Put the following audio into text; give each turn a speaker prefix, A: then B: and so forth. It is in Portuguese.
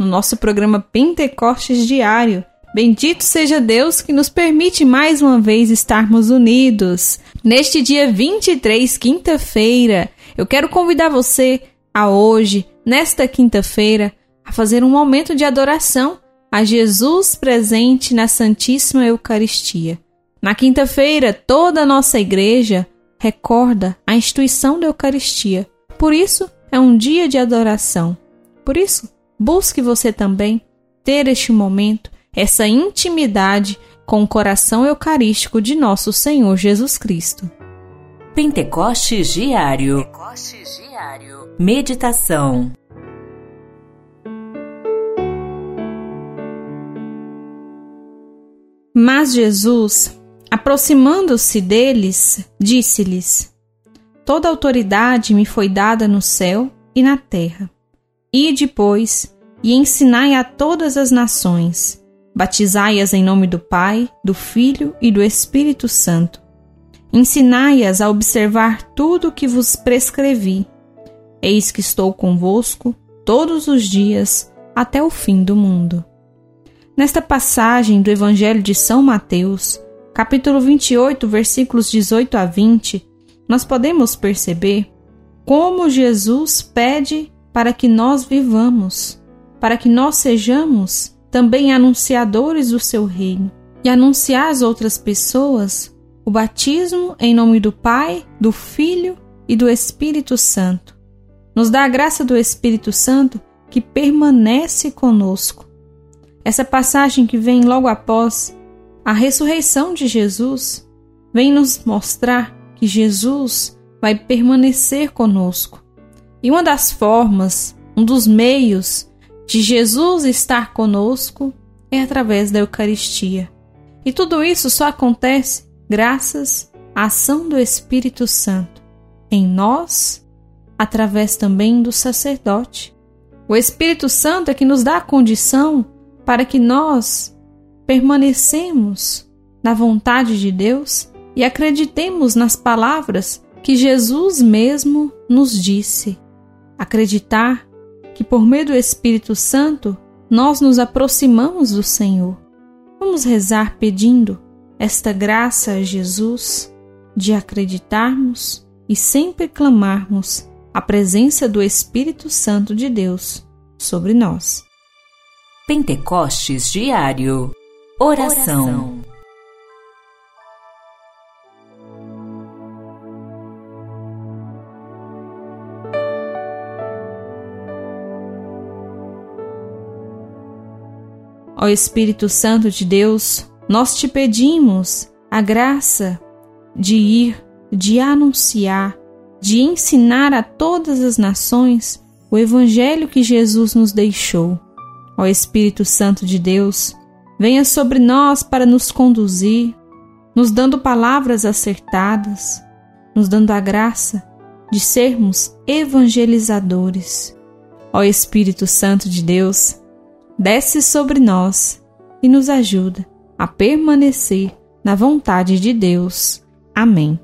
A: no nosso programa Pentecostes Diário. Bendito seja Deus que nos permite mais uma vez estarmos unidos. Neste dia 23, quinta-feira, eu quero convidar você a hoje, nesta quinta-feira, a fazer um momento de adoração a Jesus presente na Santíssima Eucaristia. Na quinta-feira, toda a nossa igreja recorda a instituição da Eucaristia. Por isso, é um dia de adoração. Por isso, busque você também ter este momento, essa intimidade com o coração eucarístico de nosso Senhor Jesus Cristo.
B: Pentecostes Diário. Pentecostes Diário. Meditação.
A: Mas Jesus, aproximando-se deles, disse-lhes: Toda autoridade me foi dada no céu e na terra. Ide, pois, e ensinai a todas as nações, batizai-as em nome do Pai, do Filho e do Espírito Santo. Ensinai-as a observar tudo o que vos prescrevi. Eis que estou convosco todos os dias até o fim do mundo. Nesta passagem do Evangelho de São Mateus, capítulo 28, versículos 18 a 20, nós podemos perceber como Jesus pede para que nós vivamos, para que nós sejamos também anunciadores do seu reino e anunciar às outras pessoas o batismo em nome do Pai, do Filho e do Espírito Santo. Nos dá a graça do Espírito Santo que permanece conosco. Essa passagem que vem logo após a ressurreição de Jesus vem nos mostrar que Jesus vai permanecer conosco. E uma das formas, um dos meios de Jesus estar conosco é através da Eucaristia. E tudo isso só acontece graças à ação do Espírito Santo em nós, através também do sacerdote. O Espírito Santo é que nos dá a condição para que nós permanecemos na vontade de Deus e acreditemos nas palavras que Jesus mesmo nos disse. Acreditar que por meio do Espírito Santo nós nos aproximamos do Senhor. Vamos rezar pedindo esta graça a Jesus de acreditarmos e sempre clamarmos a presença do Espírito Santo de Deus sobre nós.
B: Pentecostes Diário Oração. Oração.
A: Ó Espírito Santo de Deus, nós te pedimos a graça de ir, de anunciar, de ensinar a todas as nações o Evangelho que Jesus nos deixou. Ó Espírito Santo de Deus, venha sobre nós para nos conduzir, nos dando palavras acertadas, nos dando a graça de sermos evangelizadores. Ó Espírito Santo de Deus, desce sobre nós e nos ajuda a permanecer na vontade de Deus. Amém.